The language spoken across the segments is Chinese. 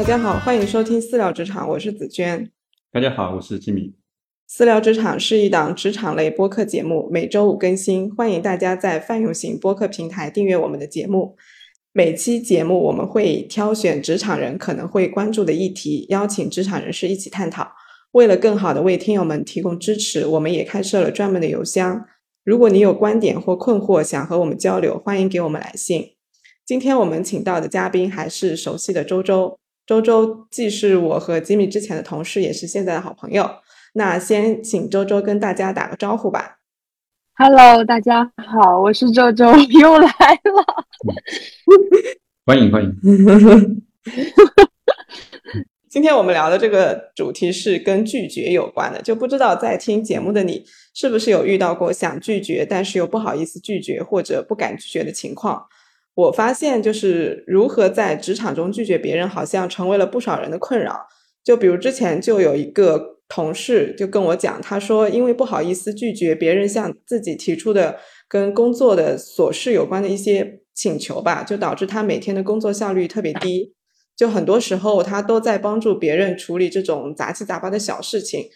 大家好，欢迎收听私聊职场，我是紫娟。大家好，我是吉米。私聊职场是一档职场类播客节目，每周五更新，欢迎大家在泛用型播客平台订阅我们的节目。每期节目我们会挑选职场人可能会关注的议题，邀请职场人士一起探讨。为了更好的为听友们提供支持，我们也开设了专门的邮箱。如果你有观点或困惑想和我们交流，欢迎给我们来信。今天我们请到的嘉宾还是熟悉的周周。周周既是我和吉米之前的同事，也是现在的好朋友。那先请周周跟大家打个招呼吧。Hello，大家好，我是周周，又来了。欢迎欢迎。今天我们聊的这个主题是跟拒绝有关的，就不知道在听节目的你是不是有遇到过想拒绝，但是又不好意思拒绝或者不敢拒绝的情况？我发现就是如何在职场中拒绝别人，好像成为了不少人的困扰。就比如之前就有一个。同事就跟我讲，他说因为不好意思拒绝别人向自己提出的跟工作的琐事有关的一些请求吧，就导致他每天的工作效率特别低。就很多时候他都在帮助别人处理这种杂七杂八的小事情。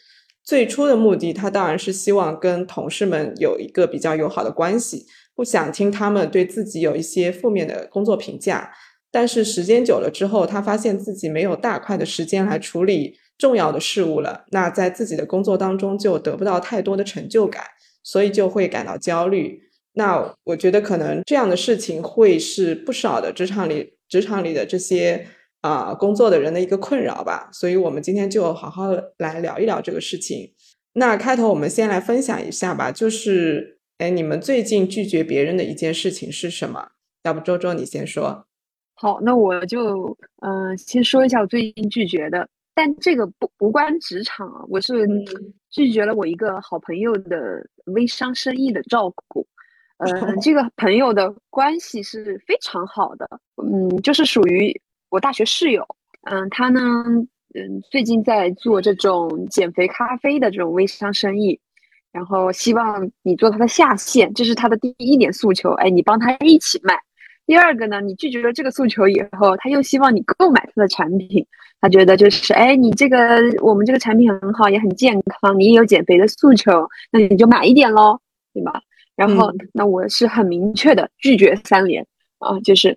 最初的目的，他当然是希望跟同事们有一个比较友好的关系，不想听他们对自己有一些负面的工作评价。但是时间久了之后，他发现自己没有大块的时间来处理。重要的事物了，那在自己的工作当中就得不到太多的成就感，所以就会感到焦虑。那我觉得可能这样的事情会是不少的职场里职场里的这些啊工作的人的一个困扰吧。所以我们今天就好好来聊一聊这个事情。那开头我们先来分享一下吧，就是哎，你们最近拒绝别人的一件事情是什么？要不周周你先说。好，那我就嗯先说一下我最近拒绝的。但这个不无关职场啊，我是拒绝了我一个好朋友的微商生意的照顾。嗯，这个朋友的关系是非常好的，嗯，就是属于我大学室友。嗯，他呢，嗯，最近在做这种减肥咖啡的这种微商生意，然后希望你做他的下线，这是他的第一点诉求。哎，你帮他一起卖。第二个呢，你拒绝了这个诉求以后，他又希望你购买他的产品。他觉得就是，哎，你这个我们这个产品很好，也很健康，你也有减肥的诉求，那你就买一点喽，对吧？然后，那我是很明确的拒绝三连啊，就是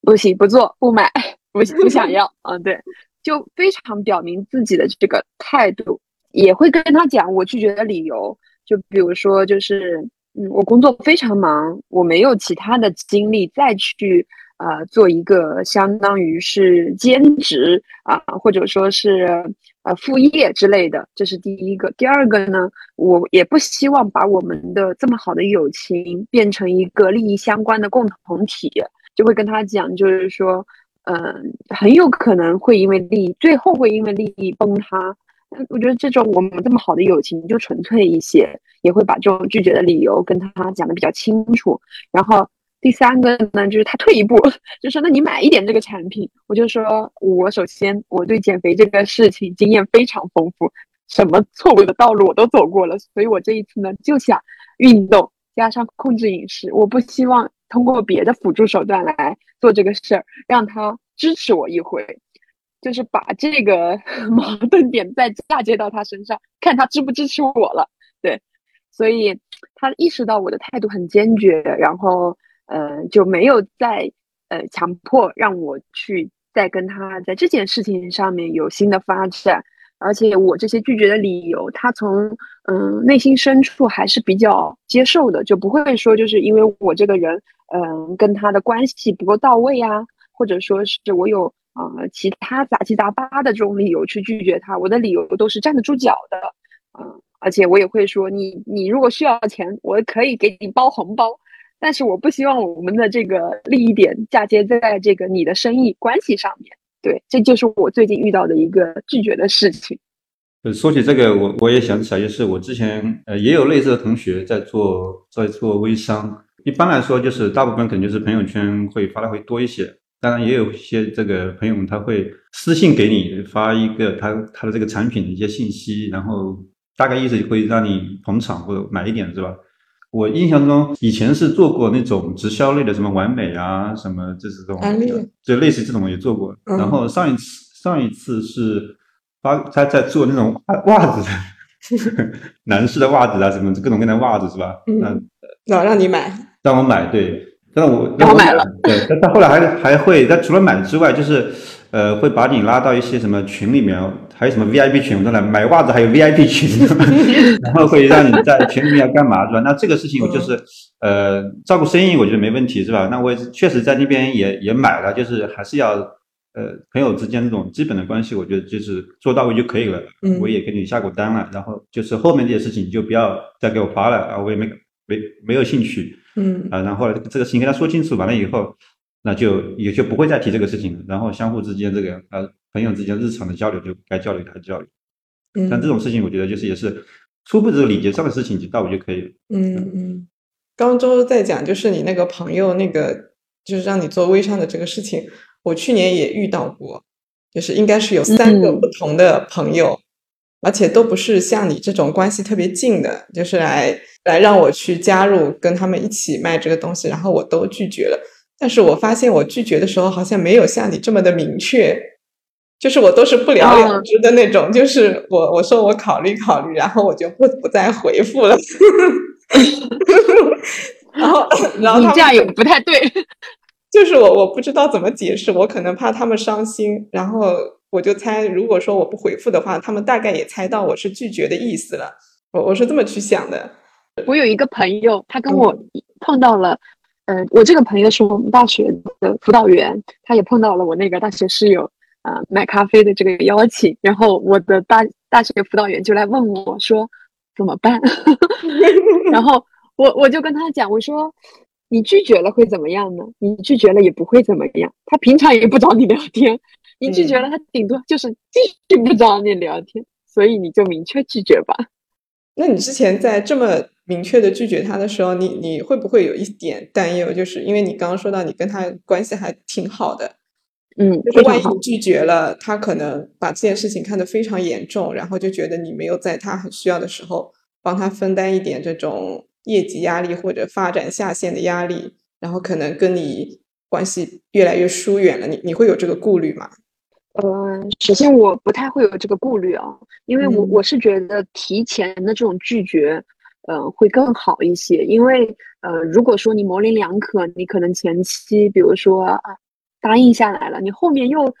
不行，不做，不买，不不想要啊，对，就非常表明自己的这个态度，也会跟他讲我拒绝的理由，就比如说就是，嗯，我工作非常忙，我没有其他的精力再去。呃，做一个相当于是兼职啊，或者说是呃副业之类的，这是第一个。第二个呢，我也不希望把我们的这么好的友情变成一个利益相关的共同体，就会跟他讲，就是说，嗯，很有可能会因为利益，最后会因为利益崩塌。我觉得这种我们这么好的友情就纯粹一些，也会把这种拒绝的理由跟他讲的比较清楚，然后。第三个呢，就是他退一步，就说那你买一点这个产品，我就说我首先我对减肥这个事情经验非常丰富，什么错误的道路我都走过了，所以我这一次呢就想运动加上控制饮食，我不希望通过别的辅助手段来做这个事儿，让他支持我一回，就是把这个 矛盾点再嫁接到他身上，看他支不支持我了。对，所以他意识到我的态度很坚决，然后。呃，就没有再呃强迫让我去再跟他在这件事情上面有新的发展，而且我这些拒绝的理由，他从嗯内心深处还是比较接受的，就不会说就是因为我这个人嗯跟他的关系不够到位啊，或者说是我有啊其他杂七杂八的这种理由去拒绝他，我的理由都是站得住脚的，嗯，而且我也会说你你如果需要钱，我可以给你包红包。但是我不希望我们的这个利益点嫁接在这个你的生意关系上面，对，这就是我最近遇到的一个拒绝的事情。呃，说起这个，我我也想起来，就是我之前呃也有类似的同学在做在做微商。一般来说，就是大部分可能就是朋友圈会发的会多一些，当然也有一些这个朋友们他会私信给你发一个他他的这个产品的一些信息，然后大概意思会让你捧场或者买一点，是吧？我印象中以前是做过那种直销类的，什么完美啊，什么就是这种，就类似这种也做过。然后上一次上一次是发他在做那种袜子，男士的袜子啊，什么各种各样的袜子是吧？嗯，老让你买，让我买，对，但我然后买了，对，但他后来还还会，他除了买之外，就是呃，会把你拉到一些什么群里面，还有什么 VIP 群，我说来买袜子还有 VIP 群，然后会让你在群里面要干嘛是吧？那这个事情我就是呃，照顾生意我觉得没问题是吧？那我确实在那边也也买了，就是还是要。呃，朋友之间这种基本的关系，我觉得就是做到位就可以了。嗯，我也给你下过单了，然后就是后面这些事情你就不要再给我发了啊，我也没没没有兴趣。嗯，啊，然后这个事情跟他说清楚完了以后，那就也就不会再提这个事情了。然后相互之间这个呃朋友之间日常的交流就该交流还交流。嗯，但这种事情我觉得就是也是初步这个礼节上的事情就到我就可以了。嗯嗯，刚周在讲就是你那个朋友那个就是让你做微商的这个事情。我去年也遇到过，就是应该是有三个不同的朋友，而且都不是像你这种关系特别近的，就是来来让我去加入跟他们一起卖这个东西，然后我都拒绝了。但是我发现我拒绝的时候好像没有像你这么的明确，就是我都是不了了之的那种，就是我我说我考虑考虑，然后我就不不再回复了。然后然后你这样也不太对。就是我，我不知道怎么解释，我可能怕他们伤心，然后我就猜，如果说我不回复的话，他们大概也猜到我是拒绝的意思了。我我是这么去想的。我有一个朋友，他跟我碰到了，呃，我这个朋友是我们大学的辅导员，他也碰到了我那个大学室友啊买咖啡的这个邀请，然后我的大大学辅导员就来问我说怎么办，然后我我就跟他讲，我说。你拒绝了会怎么样呢？你拒绝了也不会怎么样。他平常也不找你聊天，你拒绝了他顶多就是继续不找你聊天。所以你就明确拒绝吧。那你之前在这么明确的拒绝他的时候，你你会不会有一点担忧？就是因为你刚刚说到你跟他关系还挺好的，嗯，就是万一你拒绝了，他可能把这件事情看得非常严重，然后就觉得你没有在他很需要的时候帮他分担一点这种。业绩压力或者发展下线的压力，然后可能跟你关系越来越疏远了。你你会有这个顾虑吗？嗯，首先我不太会有这个顾虑啊，因为我我是觉得提前的这种拒绝，呃，会更好一些。因为呃，如果说你模棱两可，你可能前期比如说啊答应下来了，你后面又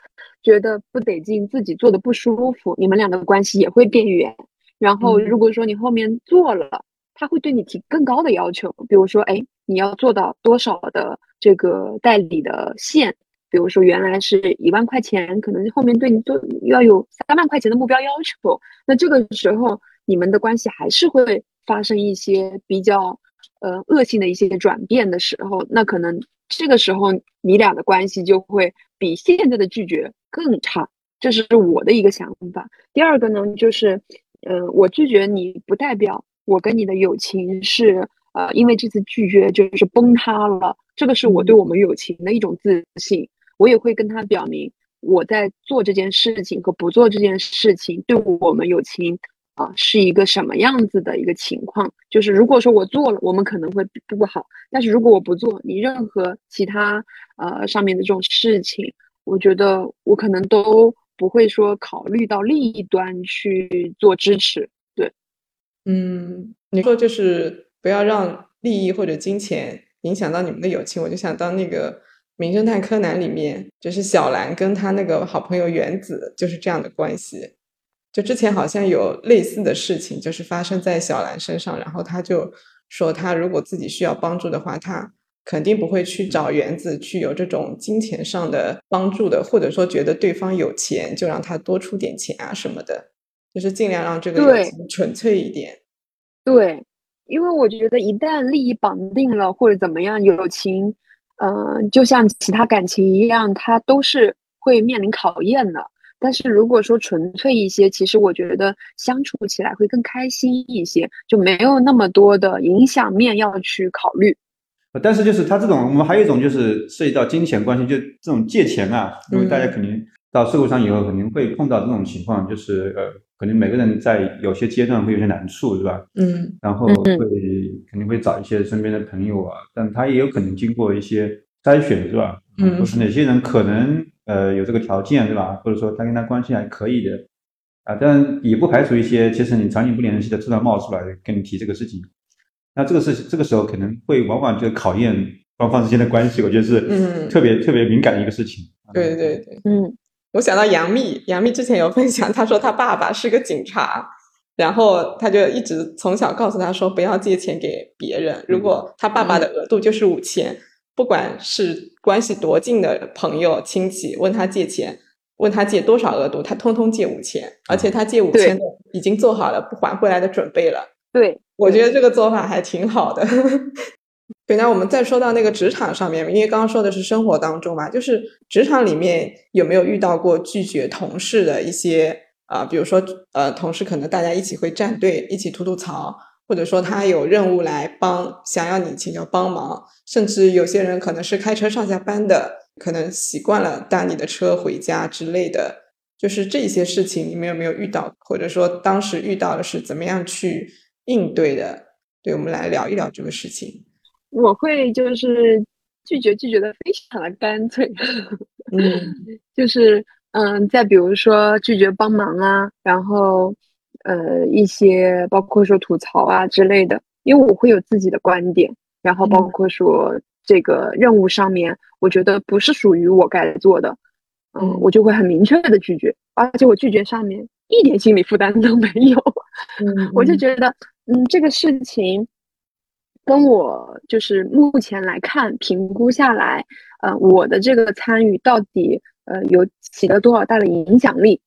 觉得不得劲，自己做的不舒服，你们俩的关系也会变远。然后如果说你后面做了，他会对你提更高的要求，比如说，哎，你要做到多少的这个代理的线？比如说，原来是一万块钱，可能后面对你都要有三万块钱的目标要求。那这个时候，你们的关系还是会发生一些比较呃恶性的一些转变的时候，那可能这个时候你俩的关系就会比现在的拒绝更差。这是我的一个想法。第二个呢，就是，呃，我拒绝你不代表。我跟你的友情是，呃，因为这次拒绝就是崩塌了。这个是我对我们友情的一种自信。我也会跟他表明，我在做这件事情和不做这件事情，对我们友情啊是一个什么样子的一个情况。就是如果说我做了，我们可能会不好；但是如果我不做，你任何其他呃上面的这种事情，我觉得我可能都不会说考虑到利益端去做支持。对嗯，你说就是不要让利益或者金钱影响到你们的友情。我就想到那个《名侦探柯南》里面，就是小兰跟他那个好朋友原子就是这样的关系。就之前好像有类似的事情，就是发生在小兰身上，然后他就说他如果自己需要帮助的话，他肯定不会去找原子去有这种金钱上的帮助的，或者说觉得对方有钱就让他多出点钱啊什么的。就是尽量让这个友情纯粹一点，对，因为我觉得一旦利益绑定了或者怎么样，友情，嗯，就像其他感情一样，它都是会面临考验的。但是如果说纯粹一些，其实我觉得相处起来会更开心一些，就没有那么多的影响面要去考虑。但是就是他这种，我们还有一种就是涉及到金钱关系，就这种借钱啊，因为大家肯定到社会上以后肯定会碰到这种情况，就是呃。可能每个人在有些阶段会有些难处，是吧？嗯，然后会肯定会找一些身边的朋友啊，但他也有可能经过一些筛选，是吧？嗯，就是哪些人可能呃有这个条件，对吧？或者说他跟他关系还可以的，啊，但也不排除一些其实你长期不联系的突然冒出来跟你提这个事情，那这个事这个时候可能会往往就考验双方之间的关系，我觉得是嗯特别特别敏感的一个事情。对对对，嗯我想到杨幂，杨幂之前有分享，她说她爸爸是个警察，然后她就一直从小告诉她说不要借钱给别人，如果她爸爸的额度就是五千，不管是关系多近的朋友亲戚问她借钱，问她借多少额度，她通通借五千，而且她借五千已经做好了不还回来的准备了。对，我觉得这个做法还挺好的。对，那我们再说到那个职场上面，因为刚刚说的是生活当中嘛，就是职场里面有没有遇到过拒绝同事的一些啊、比如说呃，同事可能大家一起会站队，一起吐吐槽，或者说他有任务来帮，想要你请求帮忙，甚至有些人可能是开车上下班的，可能习惯了搭你的车回家之类的，就是这些事情你们有没有遇到，或者说当时遇到的是怎么样去应对的？对，我们来聊一聊这个事情。我会就是拒绝拒绝的非常的干脆，嗯。就是嗯，再比如说拒绝帮忙啊，然后呃一些包括说吐槽啊之类的，因为我会有自己的观点，然后包嗯。括说这个任务上面，我觉得不是属于我该做的，嗯嗯，我就会很明确的拒绝，而且我拒绝上面一点心理负担都没有，嗯我就觉得嗯这个事情。跟我就是目前来看，评估下来，呃，我的这个参与到底呃有起了多少大的影响力？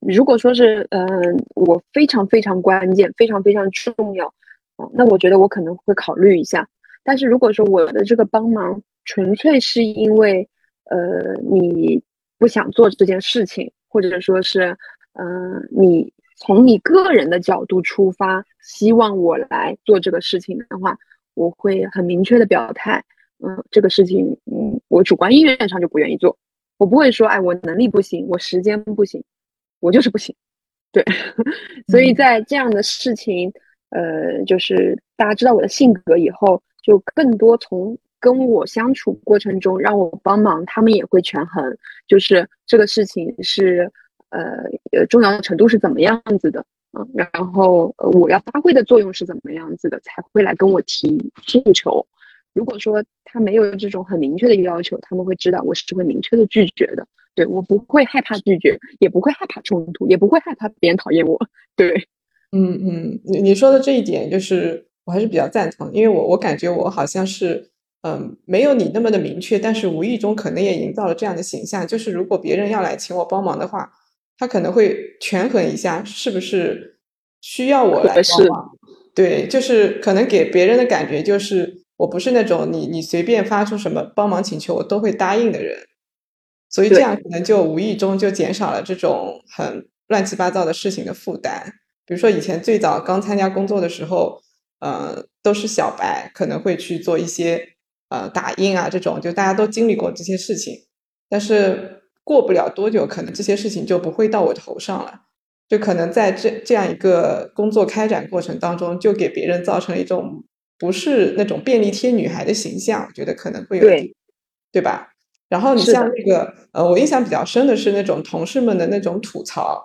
如果说是嗯、呃我非常非常关键、非常非常重要，啊、那我觉得我可能会考虑一下。但是如果说我的这个帮忙纯粹是因为呃你不想做这件事情，或者说是嗯、呃你从你个人的角度出发，希望我来做这个事情的话，我会很明确的表态，嗯，这个事情，嗯，我主观意愿上就不愿意做，我不会说，哎，我能力不行，我时间不行，我就是不行，对，所以在这样的事情，呃，就是大家知道我的性格以后，就更多从跟我相处过程中让我帮忙，他们也会权衡，就是这个事情是。呃呃，重要的程度是怎么样子的？嗯，然后呃我要发挥的作用是怎么样子的，才会来跟我提诉求。如果说他没有这种很明确的要求，他们会知道我是会明确的拒绝的。对我不会害怕拒绝，也不会害怕冲突，也不会害怕别人讨厌我。对，嗯嗯，你你说的这一点，就是我还是比较赞同，因为我我感觉我好像是嗯没有你那么的明确，但是无意中可能也营造了这样的形象，就是如果别人要来请我帮忙的话。他可能会权衡一下，是不是需要我来帮忙？对，就是可能给别人的感觉就是我不是那种你你随便发出什么帮忙请求我都会答应的人，所以这样可能就无意中就减少了这种很乱七八糟的事情的负担。比如说以前最早刚参加工作的时候，呃，都是小白，可能会去做一些呃打印啊这种，就大家都经历过这些事情，但是。过不了多久，可能这些事情就不会到我头上了。就可能在这这样一个工作开展过程当中，就给别人造成一种不是那种便利贴女孩的形象，我觉得可能会有对对吧？然后你像那个呃，我印象比较深的是那种同事们的那种吐槽，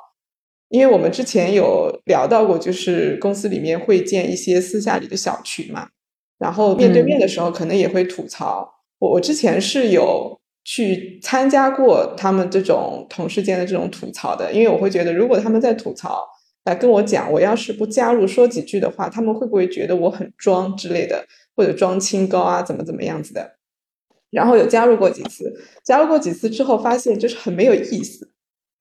因为我们之前有聊到过，就是公司里面会建一些私下里的小群嘛，然后面对面的时候可能也会吐槽。嗯、我我之前是有。去参加过他们这种同事间的这种吐槽的，因为我会觉得，如果他们在吐槽来跟我讲，我要是不加入说几句的话，他们会不会觉得我很装之类的，或者装清高啊，怎么怎么样子的？然后有加入过几次，加入过几次之后，发现就是很没有意思，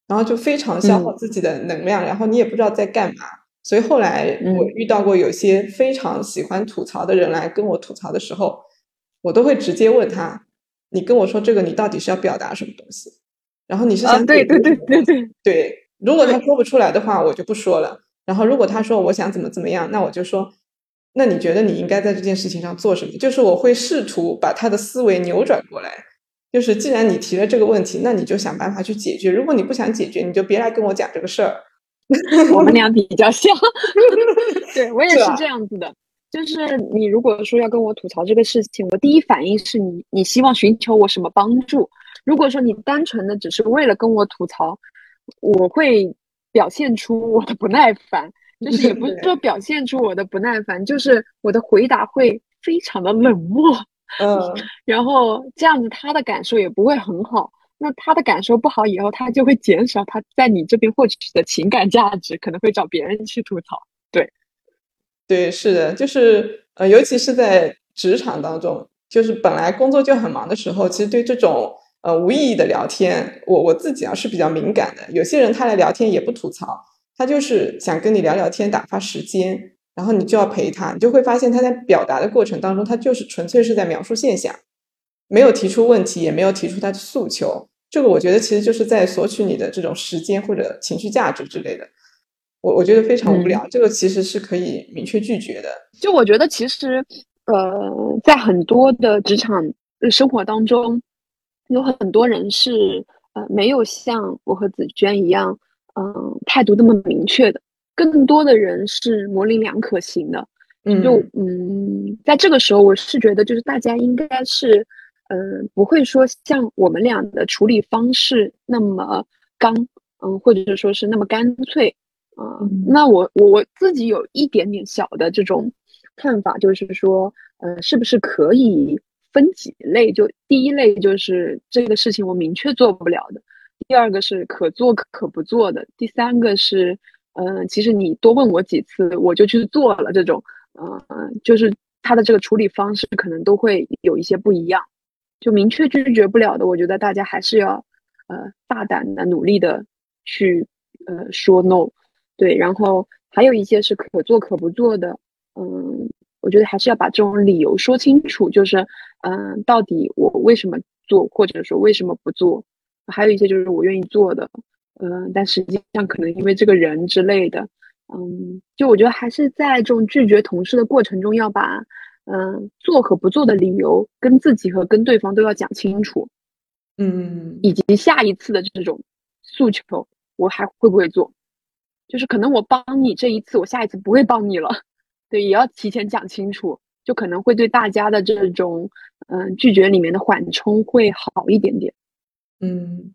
然后就非常消耗自己的能量，嗯、然后你也不知道在干嘛。所以后来我遇到过有些非常喜欢吐槽的人来跟我吐槽的时候，我都会直接问他。你跟我说这个，你到底是要表达什么东西？然后你是想、啊、对对对对对对。如果他说不出来的话，我就不说了。然后如果他说我想怎么怎么样，那我就说，那你觉得你应该在这件事情上做什么？就是我会试图把他的思维扭转过来。就是既然你提了这个问题，那你就想办法去解决。如果你不想解决，你就别来跟我讲这个事儿。我们俩比较像，对我也是这样子的。就是你如果说要跟我吐槽这个事情，我第一反应是你你希望寻求我什么帮助，如果说你单纯的只是为了跟我吐槽，我会表现出我的不耐烦，就是也不是说表现出我的不耐烦，就是我的回答会非常的冷漠。嗯，然后这样子他的感受也不会很好。那他的感受不好以后，他就会减少他在你这边获取的情感价值，可能会找别人去吐槽。对，是的，就是呃，尤其是在职场当中，就是本来工作就很忙的时候，其实对这种呃无意义的聊天，我我自己啊是比较敏感的。有些人他来聊天也不吐槽，他就是想跟你聊聊天，打发时间。然后你就要陪他，你就会发现他在表达的过程当中，他就是纯粹是在描述现象，没有提出问题，也没有提出他的诉求。这个我觉得其实就是在索取你的这种时间或者情绪价值之类的。我我觉得非常无聊，这个其实是可以明确拒绝的。就我觉得其实，呃，在很多的职场生活当中，有很多人是呃没有像我和紫娟一样，嗯，态度那么明确的。更多的人是模棱两可型的，嗯就嗯，在这个时候，我是觉得就是大家应该是，嗯，不会说像我们俩的处理方式那么刚，嗯，或者说是那么干脆，啊，那我我我自己有一点点小的这种看法，就是说，呃，是不是可以分几类？就第一类就是这个事情我明确做不了的，第二个是可做可不做的，第三个是。嗯，其实你多问我几次，我就去做了。这种，嗯，就是他的这个处理方式可能都会有一些不一样。就明确拒绝不了的，我觉得大家还是要，呃，大胆的、努力的去，呃，说 no。对，然后还有一些是可做可不做的。嗯，我觉得还是要把这种理由说清楚，就是，嗯，到底我为什么做，或者说为什么不做？还有一些就是我愿意做的。嗯，但实际上可能因为这个人之类的，嗯，就我觉得还是在这种拒绝同事的过程中，要把嗯做和不做的理由跟自己和跟对方都要讲清楚，嗯，以及下一次的这种诉求，我还会不会做？就是可能我帮你这一次，我下一次不会帮你了，对，也要提前讲清楚，就可能会对大家的这种嗯拒绝里面的缓冲会好一点点，嗯。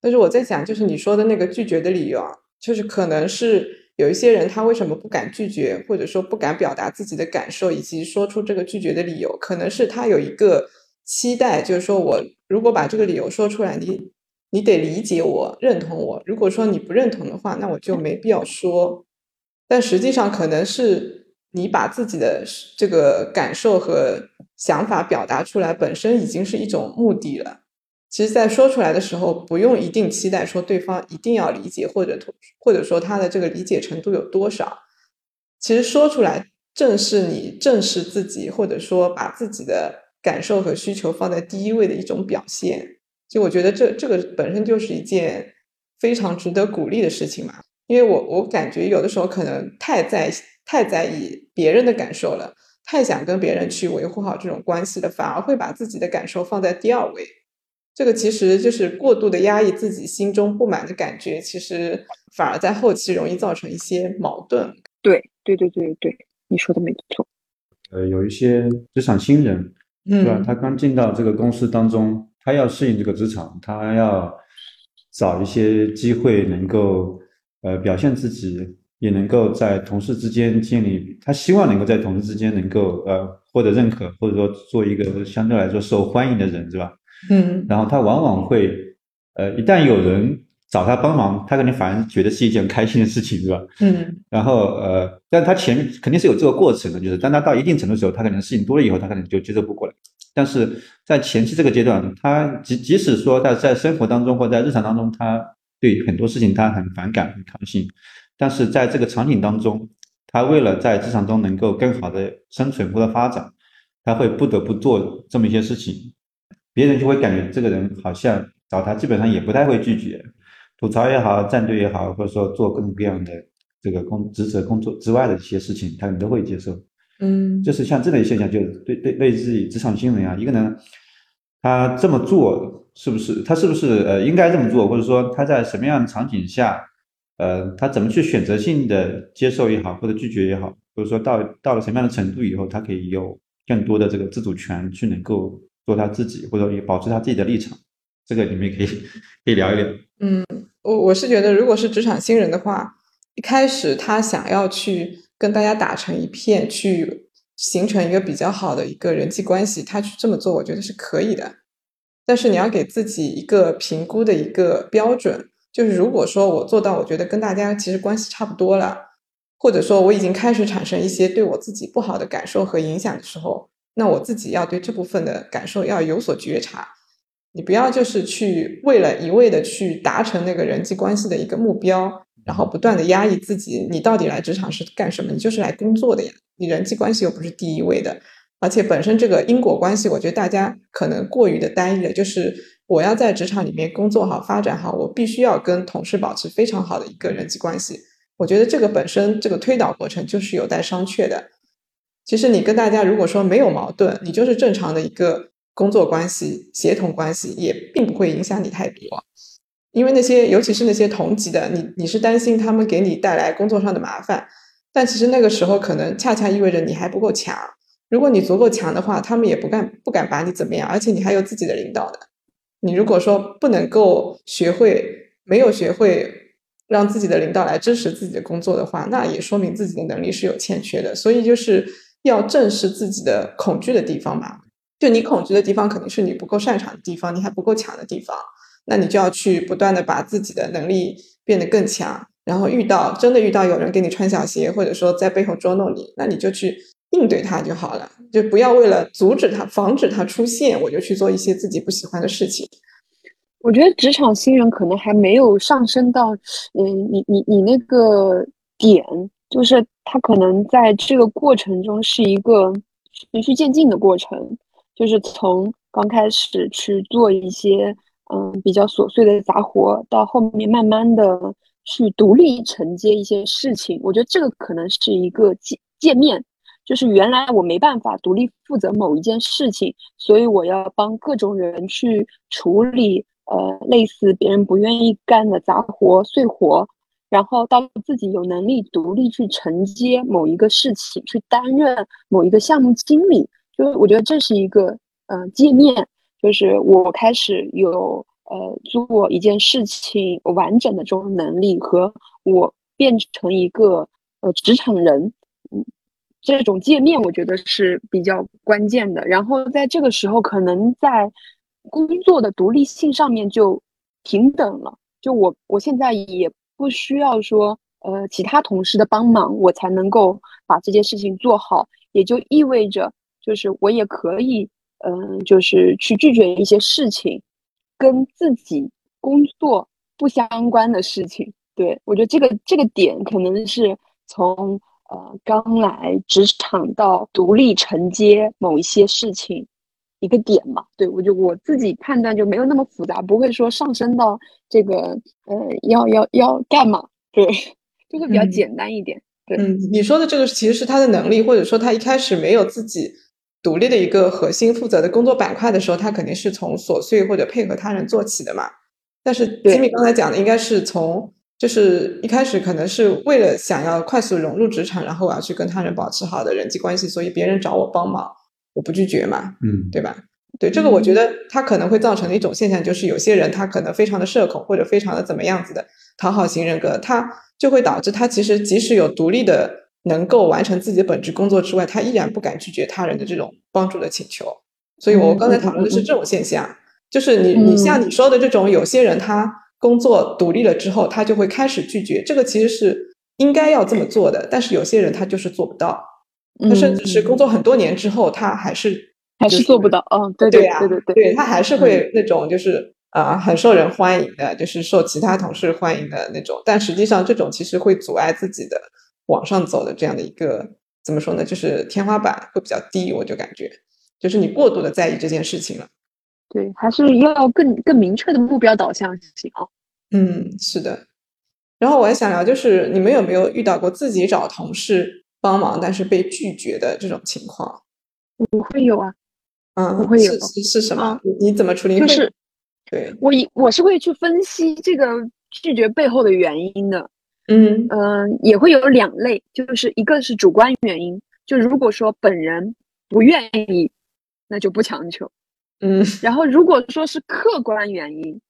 但是我在想，就是你说的那个拒绝的理由啊，就是可能是有一些人他为什么不敢拒绝，或者说不敢表达自己的感受，以及说出这个拒绝的理由，可能是他有一个期待，就是说我如果把这个理由说出来，你你得理解我、认同我。如果说你不认同的话，那我就没必要说。但实际上，可能是你把自己的这个感受和想法表达出来，本身已经是一种目的了。其实，在说出来的时候，不用一定期待说对方一定要理解，或者或者说他的这个理解程度有多少。其实说出来，正是你正视自己，或者说把自己的感受和需求放在第一位的一种表现。就我觉得，这这个本身就是一件非常值得鼓励的事情嘛。因为我我感觉有的时候可能太在太在意别人的感受了，太想跟别人去维护好这种关系了，反而会把自己的感受放在第二位。这个其实就是过度的压抑自己心中不满的感觉，其实反而在后期容易造成一些矛盾。对，对，对，对，对，你说的没错。呃，有一些职场新人，对吧？他刚进到这个公司当中，他要适应这个职场，他要找一些机会能够呃表现自己，也能够在同事之间建立，他希望能够在同事之间能够呃获得认可，或者说做一个相对来说受欢迎的人，是吧？嗯，然后他往往会，呃，一旦有人找他帮忙，他肯定反而觉得是一件开心的事情，是吧？嗯，然后呃，但他前面肯定是有这个过程的，就是当他到一定程度的时候，他可能事情多了以后，他可能就接受不过来。但是在前期这个阶段，他即即使说他在生活当中或在日常当中，他对很多事情他很反感、很抗性，但是在这个场景当中，他为了在职场中能够更好的生存或者发展，他会不得不做这么一些事情。别人就会感觉这个人好像找他基本上也不太会拒绝，吐槽也好，站队也好，或者说做各种各样的这个工职责工作之外的一些事情，他们都会接受。嗯，就是像这类现象，就是对对类似于职场新人啊，一个人他这么做是不是他是不是呃应该这么做，或者说他在什么样的场景下，呃他怎么去选择性的接受也好，或者拒绝也好，或者说到到了什么样的程度以后，他可以有更多的这个自主权去能够。做他自己，或者也保持他自己的立场。这个你们可以可以聊一聊。嗯，我我是觉得，如果是职场新人的话，一开始他想要去跟大家打成一片，去形成一个比较好的一个人际关系，他去这么做，我觉得是可以的。但是你要给自己一个评估的一个标准，就是如果说我做到，我觉得跟大家其实关系差不多了，或者说我已经开始产生一些对我自己不好的感受和影响的时候，那我自己要对这部分的感受要有所觉察。你不要就是去为了一味的去达成那个人际关系的一个目标，然后不断的压抑自己。你到底来职场是干什么？你就是来工作的呀。你人际关系又不是第一位的，而且本身这个因果关系，我觉得大家可能过于的单一了。就是我要在职场里面工作好、发展好，我必须要跟同事保持非常好的一个人际关系。我觉得这个本身这个推导过程就是有待商榷的。其实你跟大家如果说没有矛盾，你就是正常的一个。工作关系、协同关系也并不会影响你太多，因为那些尤其是那些同级的，你你是担心他们给你带来工作上的麻烦，但其实那个时候可能恰恰意味着你还不够强。如果你足够强的话，他们也不敢不敢把你怎么样，而且你还有自己的领导的。你如果说不能够学会，没有学会让自己的领导来支持自己的工作的话，那也说明自己的能力是有欠缺的。所以就是要正视自己的恐惧的地方嘛。就你恐惧的地方，肯定是你不够擅长的地方，你还不够强的地方，那你就要去不断的把自己的能力变得更强。然后遇到真的遇到有人给你穿小鞋，或者说在背后捉弄你，那你就去应对他就好了，就不要为了阻止他、防止他出现，我就去做一些自己不喜欢的事情。我觉得职场新人可能还没有上升到，嗯，你你你那个点，就是他可能在这个过程中是一个循序渐进的过程。就是从刚开始去做一些嗯比较琐碎的杂活，到后面慢慢的去独立承接一些事情，我觉得这个可能是一个界界面。就是原来我没办法独立负责某一件事情，所以我要帮各种人去处理呃类似别人不愿意干的杂活碎活，然后到自己有能力独立去承接某一个事情，去担任某一个项目经理。就我觉得这是一个呃界面，就是我开始有呃做一件事情完整的这种能力，和我变成一个呃职场人，嗯，这种界面我觉得是比较关键的。然后在这个时候，可能在工作的独立性上面就平等了。就我我现在也不需要说呃其他同事的帮忙，我才能够把这件事情做好，也就意味着。就是我也可以，嗯，就是去拒绝一些事情，跟自己工作不相关的事情。对我觉得这个这个点可能是从呃刚来职场到独立承接某一些事情一个点嘛。对我就我自己判断就没有那么复杂，不会说上升到这个呃要要要干嘛，对，就会比较简单一点。对，嗯，你说的这个其实是他的能力，或者说他一开始没有自己。独立的一个核心负责的工作板块的时候，他肯定是从琐碎或者配合他人做起的嘛。但是吉米刚才讲的应该是从，就是一开始可能是为了想要快速融入职场，然后我要去跟他人保持好的人际关系，所以别人找我帮忙，我不拒绝嘛，嗯，对吧？对这个，我觉得他可能会造成的一种现象，就是有些人他可能非常的社恐，或者非常的怎么样子的讨好型人格，他就会导致他其实即使有独立的。能够完成自己的本职工作之外，他依然不敢拒绝他人的这种帮助的请求。所以，我刚才讨论的是这种现象，就是你你像你说的这种，有些人他工作独立了之后，他就会开始拒绝。这个其实是应该要这么做的，但是有些人他就是做不到。他甚至是工作很多年之后，他还是还是做不到。嗯，对对对对对，对他还是会那种就是啊很受人欢迎的，就是受其他同事欢迎的那种。但实际上，这种其实会阻碍自己的。往上走的这样的一个怎么说呢？就是天花板会比较低，我就感觉就是你过度的在意这件事情了。对，还是要更更明确的目标导向性啊。嗯，是的。然后我还想聊，就是你们有没有遇到过自己找同事帮忙，但是被拒绝的这种情况？我会有啊。嗯，我会有。是是什么？你怎么处理？就是对我一我是会去分析这个拒绝背后的原因的。嗯嗯，也会有两类，就是一个是主观原因，就如果说本人不愿意，那就不强求。嗯，然后如果说是客观原因，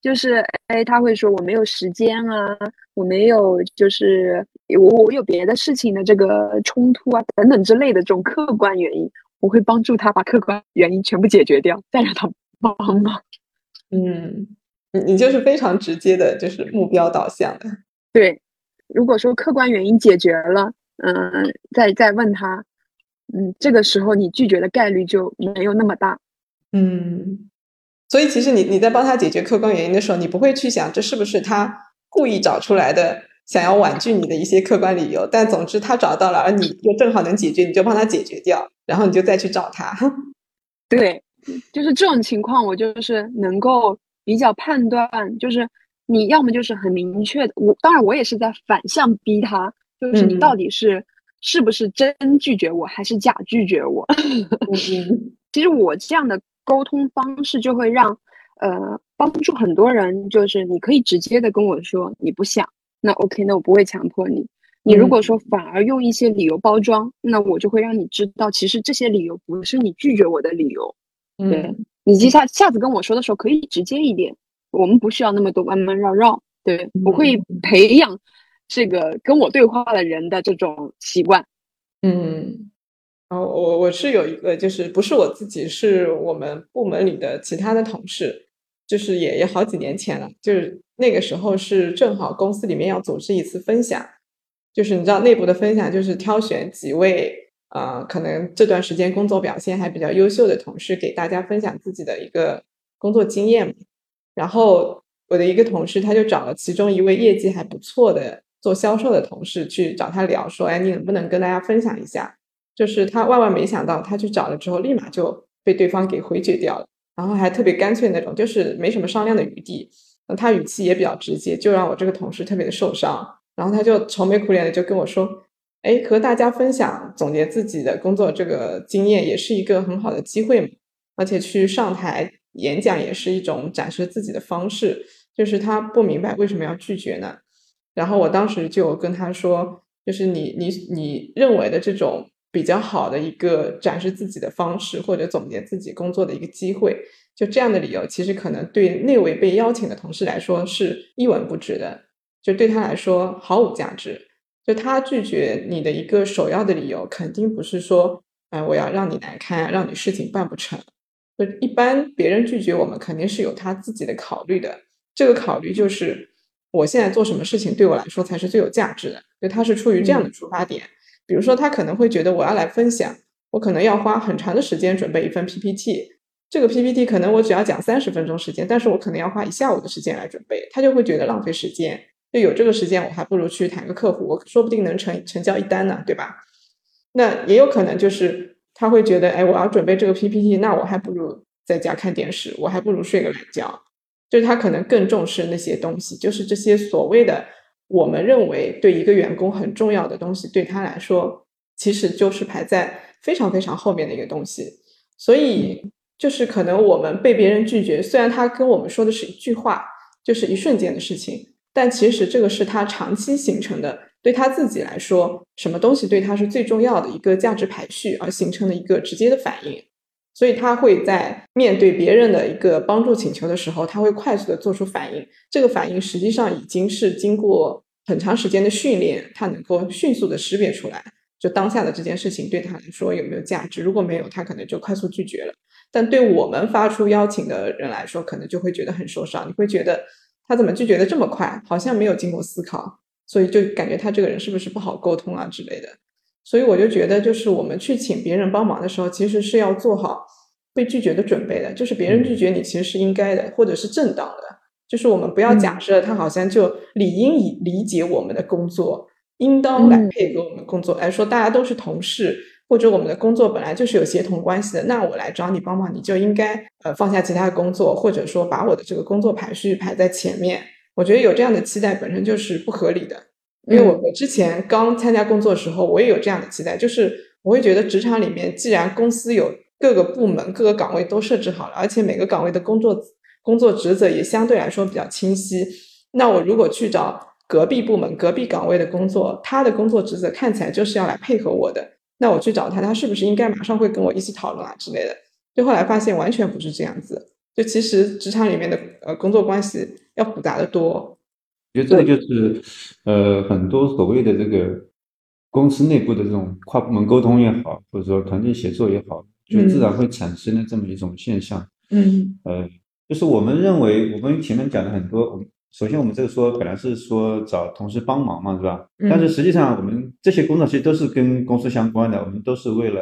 就是哎，他会说我没有时间啊，我没有，就是我我有别的事情的这个冲突啊等等之类的这种客观原因，我会帮助他把客观原因全部解决掉，再让他帮忙。嗯，你你就是非常直接的，就是目标导向的。对，如果说客观原因解决了，嗯，再再问他，嗯，这个时候你拒绝的概率就没有那么大。嗯，所以其实你你在帮他解决客观原因的时候，你不会去想这是不是他故意找出来的，想要婉拒你的一些客观理由。但总之他找到了，而你又正好能解决，你就帮他解决掉，然后你就再去找他。对，就是这种情况，我就是能够比较判断，就是你要么就是很明确的，我当然我也是在反向逼他，就是你到底是是不是真拒绝我，还是假拒绝我？其实我这样的。沟通方式就会让，呃，帮助很多人。就是你可以直接的跟我说你不想，那 OK，那我不会强迫你。你如果说反而用一些理由包装，那我就会让你知道，其实这些理由不是你拒绝我的理由。对你接下下次跟我说的时候可以直接一点，我们不需要那么多弯弯绕绕。对我会培养这个跟我对话的人的这种习惯。嗯。哦，我我是有一个，就是不是我自己，是我们部门里的其他的同事，就是也也好几年前了，就是那个时候是正好公司里面要组织一次分享，就是你知道内部的分享，就是挑选几位呃，可能这段时间工作表现还比较优秀的同事，给大家分享自己的一个工作经验。然后我的一个同事他就找了其中一位业绩还不错的做销售的同事去找他聊，说，哎，你能不能跟大家分享一下？就是他万万没想到，他去找了之后，立马就被对方给回绝掉了，然后还特别干脆那种，就是没什么商量的余地。那他语气也比较直接，就让我这个同事特别的受伤。然后他就愁眉苦脸的就跟我说：“哎，和大家分享总结自己的工作这个经验，也是一个很好的机会嘛。而且去上台演讲也是一种展示自己的方式。就是他不明白为什么要拒绝呢？然后我当时就跟他说：就是你你你认为的这种。”比较好的一个展示自己的方式，或者总结自己工作的一个机会，就这样的理由，其实可能对那位被邀请的同事来说是一文不值的，就对他来说毫无价值。就他拒绝你的一个首要的理由，肯定不是说，哎，我要让你难堪，让你事情办不成。就一般别人拒绝我们，肯定是有他自己的考虑的。这个考虑就是，我现在做什么事情对我来说才是最有价值的。就他是出于这样的出发点。比如说，他可能会觉得我要来分享，我可能要花很长的时间准备一份 PPT，这个 PPT 可能我只要讲三十分钟时间，但是我可能要花一下午的时间来准备，他就会觉得浪费时间。就有这个时间，我还不如去谈个客户，我说不定能成成交一单呢，对吧？那也有可能就是他会觉得，哎，我要准备这个 PPT，那我还不如在家看电视，我还不如睡个懒觉。就是他可能更重视那些东西，就是这些所谓的。我们认为对一个员工很重要的东西，对他来说其实就是排在非常非常后面的一个东西。所以就是可能我们被别人拒绝，虽然他跟我们说的是一句话，就是一瞬间的事情，但其实这个是他长期形成的，对他自己来说，什么东西对他是最重要的一个价值排序而形成的一个直接的反应。所以他会在面对别人的一个帮助请求的时候，他会快速的做出反应。这个反应实际上已经是经过很长时间的训练，他能够迅速的识别出来，就当下的这件事情对他来说有没有价值。如果没有，他可能就快速拒绝了。但对我们发出邀请的人来说，可能就会觉得很受伤。你会觉得他怎么拒绝的这么快，好像没有经过思考，所以就感觉他这个人是不是不好沟通啊之类的。所以我就觉得，就是我们去请别人帮忙的时候，其实是要做好被拒绝的准备的。就是别人拒绝你，其实是应该的，或者是正当的。就是我们不要假设他好像就理应以理解我们的工作，应当来配合我们工作来说，大家都是同事，或者我们的工作本来就是有协同关系的。那我来找你帮忙，你就应该呃放下其他的工作，或者说把我的这个工作排序排在前面。我觉得有这样的期待本身就是不合理的。因为我我之前刚参加工作的时候，我也有这样的期待，就是我会觉得职场里面，既然公司有各个部门、各个岗位都设置好了，而且每个岗位的工作工作职责也相对来说比较清晰，那我如果去找隔壁部门、隔壁岗位的工作，他的工作职责看起来就是要来配合我的，那我去找他，他是不是应该马上会跟我一起讨论啊之类的？就后来发现完全不是这样子，就其实职场里面的呃工作关系要复杂的多。我觉得这个就是呃很多所谓的这个公司内部的这种跨部门沟通也好，或者说团队协作也好，就自然会产生的这么一种现象。嗯呃，就是我们认为我们前面讲的很多，我们首先我们这个说本来是说找同事帮忙嘛，是吧？嗯但是实际上我们这些工作其实都是跟公司相关的，我们都是为了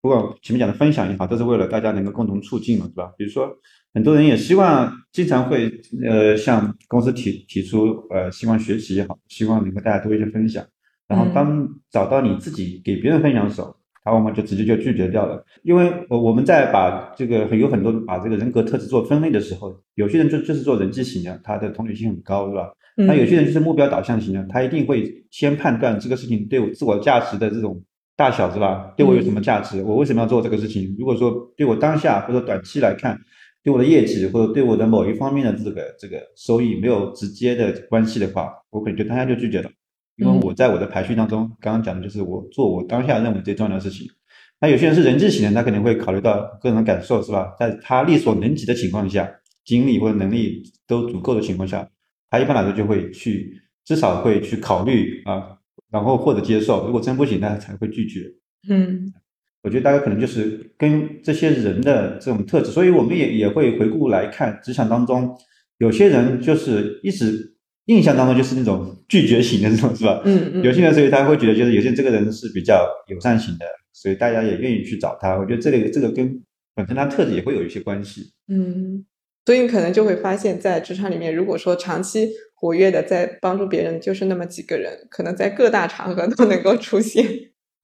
不管前面讲的分享也好，都是为了大家能够共同促进嘛，是吧？比如说很多人也希望经常会呃向公司提提出呃希望学习也好，希望能够大家多一些分享，然后嗯当找到你自己给别人分享的时候，他往往就直接就拒绝掉了。因为我我们在把这个有很多把这个人格特质做分类的时候，有些人就就是做人际型的，他的同理心很高，是吧？嗯，那有些人就是目标导向型的，他一定会先判断这个事情对我自我价值的这种大小，是吧？对我有什么价值？我为什么要做这个事情？如果说对我当下或者短期来看，对我的业绩或者对我的某一方面的这个这个收益没有直接的关系的话，我可能就当下就拒绝了。因为我在我的排序当中，刚刚讲的就是我做我当下认为最重要的事情。那有些人是人际型的，他肯定会考虑到个人的感受，是吧？在他力所能及的情况下，精力或者能力都足够的情况下，他一般来说就会去，至少会去考虑啊，然后或者接受。如果真不行，那他才会拒绝。嗯我觉得大概可能就是跟这些人的这种特质，所以我们也也会回顾来看，职场当中有些人就是一直印象当中就是那种拒绝型的那种，是吧？嗯嗯，有些人所以他会觉得就是有些这个人是比较友善型的，所以大家也愿意去找他。我觉得这个这个跟本身他特质也会有一些关系。嗯，所以你可能就会发现，在职场里面，如果说长期活跃的在帮助别人，就是那么几个人，可能在各大场合都能够出现。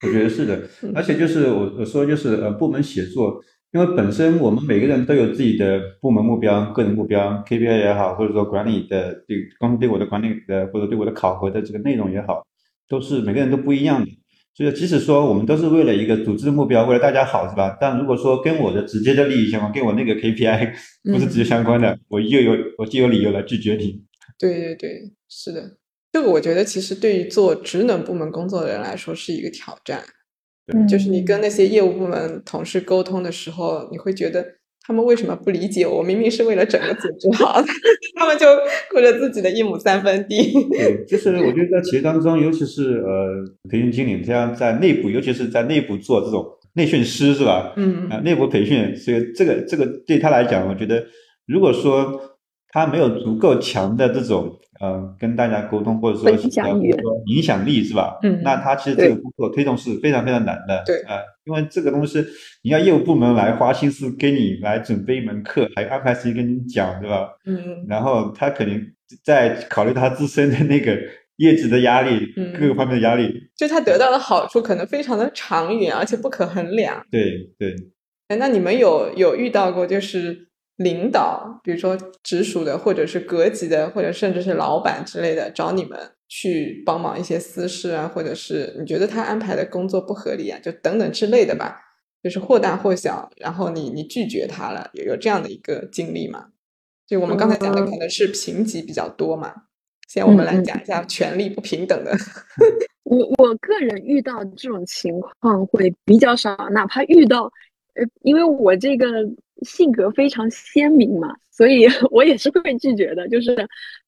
我觉得是的嗯，而且就是我我说就是呃部门协作，因为本身我们每个人都有自己的部门目标、个人目标、KPI 也好，或者说管理的对公司对我的管理的或者对我的考核的这个内容也好，都是每个人都不一样的。所以即使说我们都是为了一个组织的目标，为了大家好，是吧？但如果说跟我的直接的利益相关，跟我那个 KPI 不是直接相关的，我又有我就有理由来拒绝你。对对对，是的，这个我觉得其实对于做职能部门工作的人来说是一个挑战。嗯就是你跟那些业务部门同事沟通的时候，你会觉得他们为什么不理解我？明明是为了整个组织好，他们就顾着自己的一亩三分地。对，就是我觉得在企业当中，尤其是呃培训经理，这样在内部，尤其是在内部做这种内训师是吧？嗯啊，内部培训，所以这个这个对他来讲，我觉得如果说他没有足够强的这种呃跟大家沟通，或者说或者说影响力是吧？嗯那他其实这个工作推动是非常非常难的。对啊、因为这个东西你要业务部门来花心思给你来准备一门课，还安排时间跟你讲，对吧？嗯然后他肯定在考虑他自身的那个业绩的压力，嗯各个方面的压力。就他得到的好处可能非常的长远，而且不可衡量。对对，哎，那你们有有遇到过就是领导，比如说直属的，或者是隔级的，或者甚至是老板之类的，找你们去帮忙一些私事啊，或者是你觉得他安排的工作不合理啊，就等等之类的吧，就是或大或小，然后你你拒绝他了，有有这样的一个经历吗？就我们刚才讲的嗯可能是评级比较多嘛，现在我们来讲一下权力不平等的。我我个人遇到这种情况会比较少，哪怕遇到，呃，因为我这个性格非常鲜明嘛，所以 我也是会拒绝的。就是，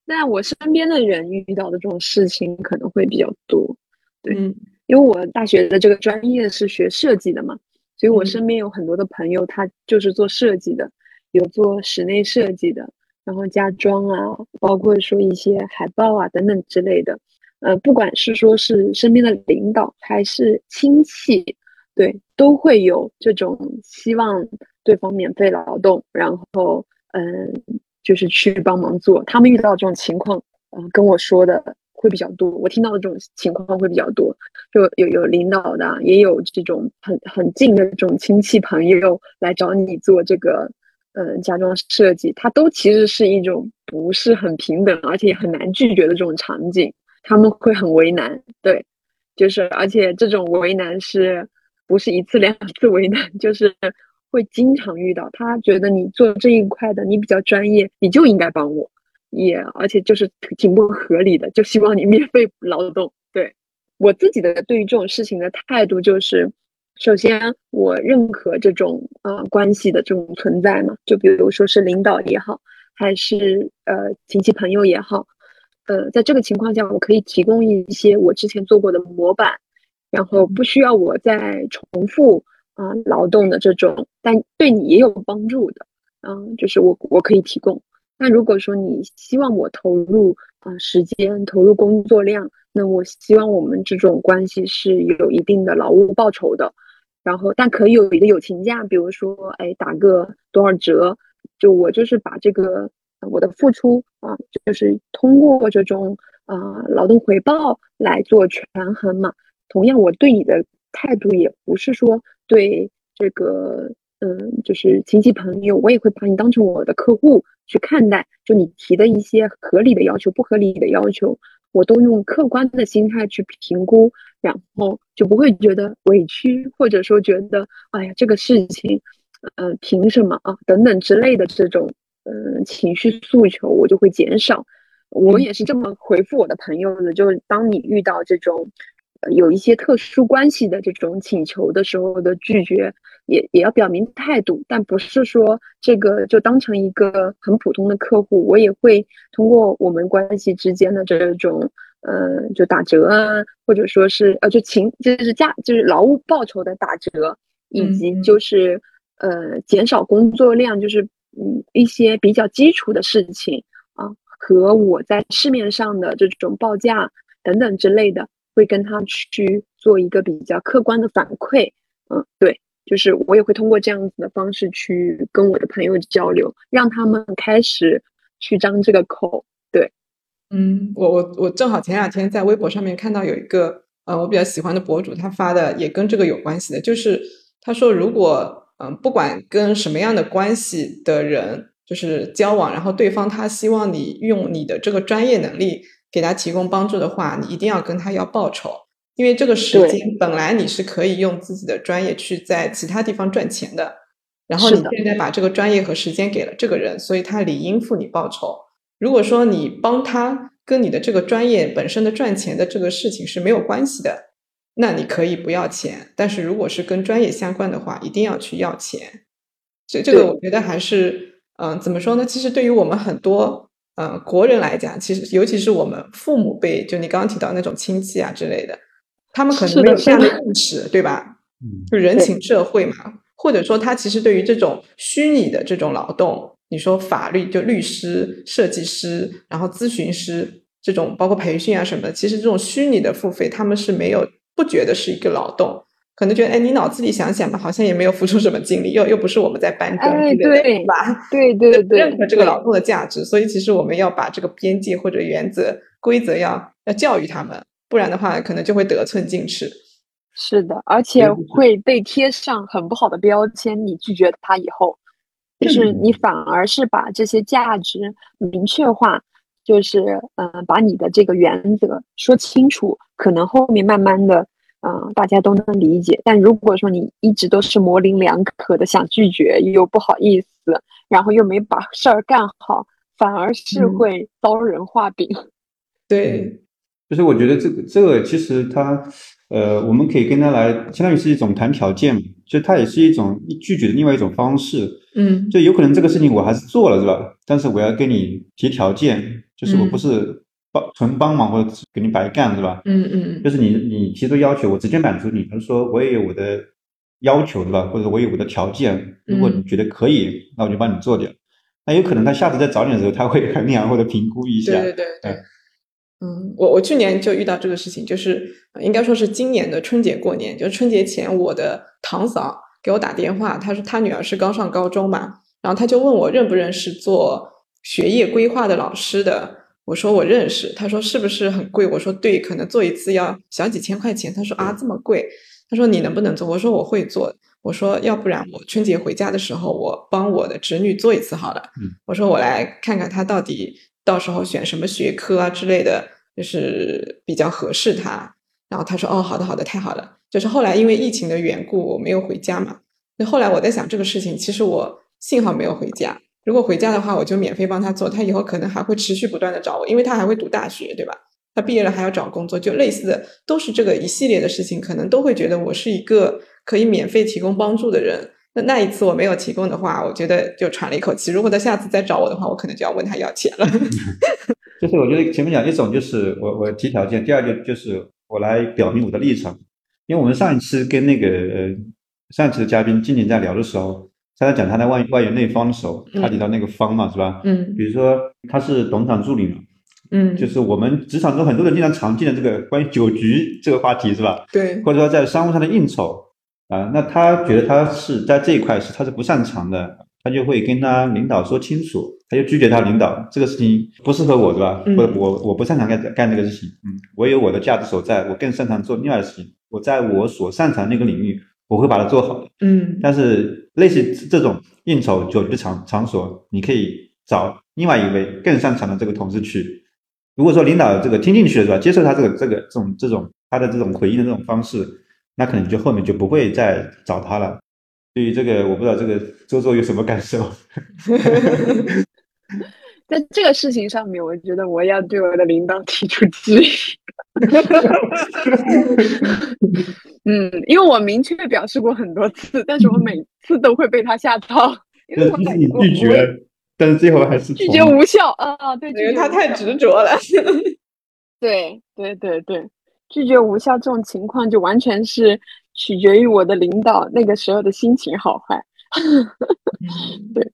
但我身边的人遇到的这种事情可能会比较多，对嗯因为我大学的这个专业是学设计的嘛，所以我嗯身边有很多的朋友，他就是做设计的，有做室内设计的，然后家装啊，包括说一些海报啊等等之类的。呃，不管是说是身边的领导还是亲戚，对，都会有这种希望对方免费劳动，然后嗯、就是去帮忙做。他们遇到这种情况，嗯、跟我说的会比较多，我听到的这种情况会比较多。就有有领导的，也有这种很很近的这种亲戚朋友来找你做这个呃家装设计，它都其实是一种不是很平等，而且也很难拒绝的这种场景，他们会很为难，对，就是而且这种为难是不是一次两次为难，就是会经常遇到。他觉得你做这一块的你比较专业，你就应该帮我，也而且就是挺不合理的，就希望你免费劳动，对。我自己的对于这种事情的态度就是，首先，我认可这种呃关系的这种存在嘛，就比如说是领导也好，还是呃亲戚朋友也好，呃，在这个情况下，我可以提供一些我之前做过的模板，然后不需要我再重复啊劳动的这种，但对你也有帮助的，嗯，就是我我可以提供。那如果说你希望我投入啊时间，投入工作量，那我希望我们这种关系是有一定的劳务报酬的。然后，但可以有一个友情价，比如说，哎，打个多少折？就我就是把这个我的付出啊，就是通过这种啊劳动回报来做权衡嘛。同样，我对你的态度也不是说对这个，嗯，就是亲戚朋友，我也会把你当成我的客户去看待。就你提的一些合理的要求、不合理的要求。我都用客观的心态去评估，然后就不会觉得委屈，或者说觉得哎呀这个事情，呃凭什么啊等等之类的这种嗯情绪诉求，我就会减少。我也是这么回复我的朋友的，就是当你遇到这种。有一些特殊关系的这种请求的时候的拒绝，也也要表明态度，但不是说这个就当成一个很普通的客户，我也会通过我们关系之间的这种，呃，就打折啊，或者说是呃，就情就是价就是劳务报酬的打折，以及就是呃减少工作量，就是嗯一些比较基础的事情啊，和我在市面上的这种报价等等之类的。会跟他去做一个比较客观的反馈，嗯，对，就是我也会通过这样子的方式去跟我的朋友交流，让他们开始去张这个口。对，嗯，我我我正好前两天在微博上面看到有一个呃我比较喜欢的博主，他发的也跟这个有关系的，就是他说如果嗯不管跟什么样的关系的人就是交往，然后对方他希望你用你的这个专业能力。给他提供帮助的话，你一定要跟他要报酬，因为这个时间本来你是可以用自己的专业去在其他地方赚钱的，然后你现在把这个专业和时间给了这个人，所以他理应付你报酬。如果说你帮他跟你的这个专业本身的赚钱的这个事情是没有关系的，那你可以不要钱。但是如果是跟专业相关的话，一定要去要钱。所以这个我觉得还是，嗯，怎么说呢？其实对于我们很多。嗯，国人来讲，其实尤其是我们父母辈，就你刚刚提到那种亲戚啊之类的，他们可能没有这样的意识，对吧？嗯，就人情社会嘛，或者说他其实对于这种虚拟的这种劳动，你说法律就律师、设计师，然后咨询师这种，包括培训啊什么的，其实这种虚拟的付费，他们是没有不觉得是一个劳动。可能觉得，哎，你脑子里想想吧，好像也没有付出什么精力，又又不是我们在搬砖，对吧？对对对，认可这个劳动的价值，所以其实我们要把这个边界或者原则、规则要要教育他们，不然的话，可能就会得寸进尺。是的，而且会被贴上很不好的标签。你拒绝他以后，就是你反而是把这些价值明确化，就是嗯，把你的这个原则说清楚，可能后面慢慢的。嗯，大家都能理解。但如果说你一直都是模棱两可的，想拒绝又不好意思，然后又没把事儿干好，反而是会遭人画饼。对，就是我觉得这个这个其实他，呃，我们可以跟他来，相当于是一种谈条件，就它也是一种拒绝的另外一种方式。嗯，就有可能这个事情我还是做了，是吧？但是我要跟你提条件，就是我不是。帮纯帮忙或者给你白干是吧？嗯嗯就是你你提出要求，我直接满足你。比如说我也有我的要求对吧？或者我有我的条件，如果你觉得可以，那我就帮你做掉。那有可能他下次再找你的时候，他会衡量或者评估一下。对对对对。嗯，我我去年就遇到这个事情，就是应该说是今年的春节过年，就是春节前，我的堂嫂给我打电话，她说她女儿是刚上高中嘛，然后她就问我认不认识做学业规划的老师的。我说我认识，他说是不是很贵？我说对，可能做一次要小几千块钱。他说啊这么贵？他说你能不能做？我说我会做。我说要不然我春节回家的时候，我帮我的侄女做一次好了。我说我来看看她到底到时候选什么学科啊之类的，就是比较合适她。然后他说哦好的好的太好了。就是后来因为疫情的缘故，我没有回家嘛。那后来我在想这个事情，其实我幸好没有回家。如果回家的话，我就免费帮他做，他以后可能还会持续不断的找我，因为他还会读大学，对吧？他毕业了还要找工作，就类似的都是这个一系列的事情，可能都会觉得我是一个可以免费提供帮助的人。那那一次我没有提供的话，我觉得就喘了一口气。如果他下次再找我的话，我可能就要问他要钱了。就是我觉得前面讲一种就是我我提条件，第二就就是我来表明我的立场。因为我们上一次跟那个上一次的嘉宾静静在聊的时候，他在讲他在外外圆内方的时候，他提到那个方嘛，是吧？嗯比如说他是董事长助理嘛，嗯，就是我们职场中很多人经常常见的这个关于酒局这个话题是吧？对，或者说在商务上的应酬啊，那他觉得他是在这一块是他是不擅长的，他就会跟他领导说清楚，他就拒绝他领导这个事情不适合我，是吧？嗯我我我不擅长干干这个事情，嗯，我有我的价值所在，我更擅长做另外的事情，我在我所擅长那个领域，我会把它做好的。嗯但是类似这种应酬酒局场场所，你可以找另外一位更擅长的这个同事去。如果说领导这个听进去了是吧，接受他这个这个这种这种他的这种回应的这种方式，那可能就后面就不会再找他了。对于这个，我不知道这个周周有什么感受？在这个事情上面，我觉得我要对我的领导提出质疑。嗯，因为我明确表示过很多次，但是我每次都会被他吓到，因为我拒绝，但是最后还是拒绝无效啊，对，因为他太执着了。对对对对，拒绝无效这种情况就完全是取决于我的领导那个时候的心情好坏。对，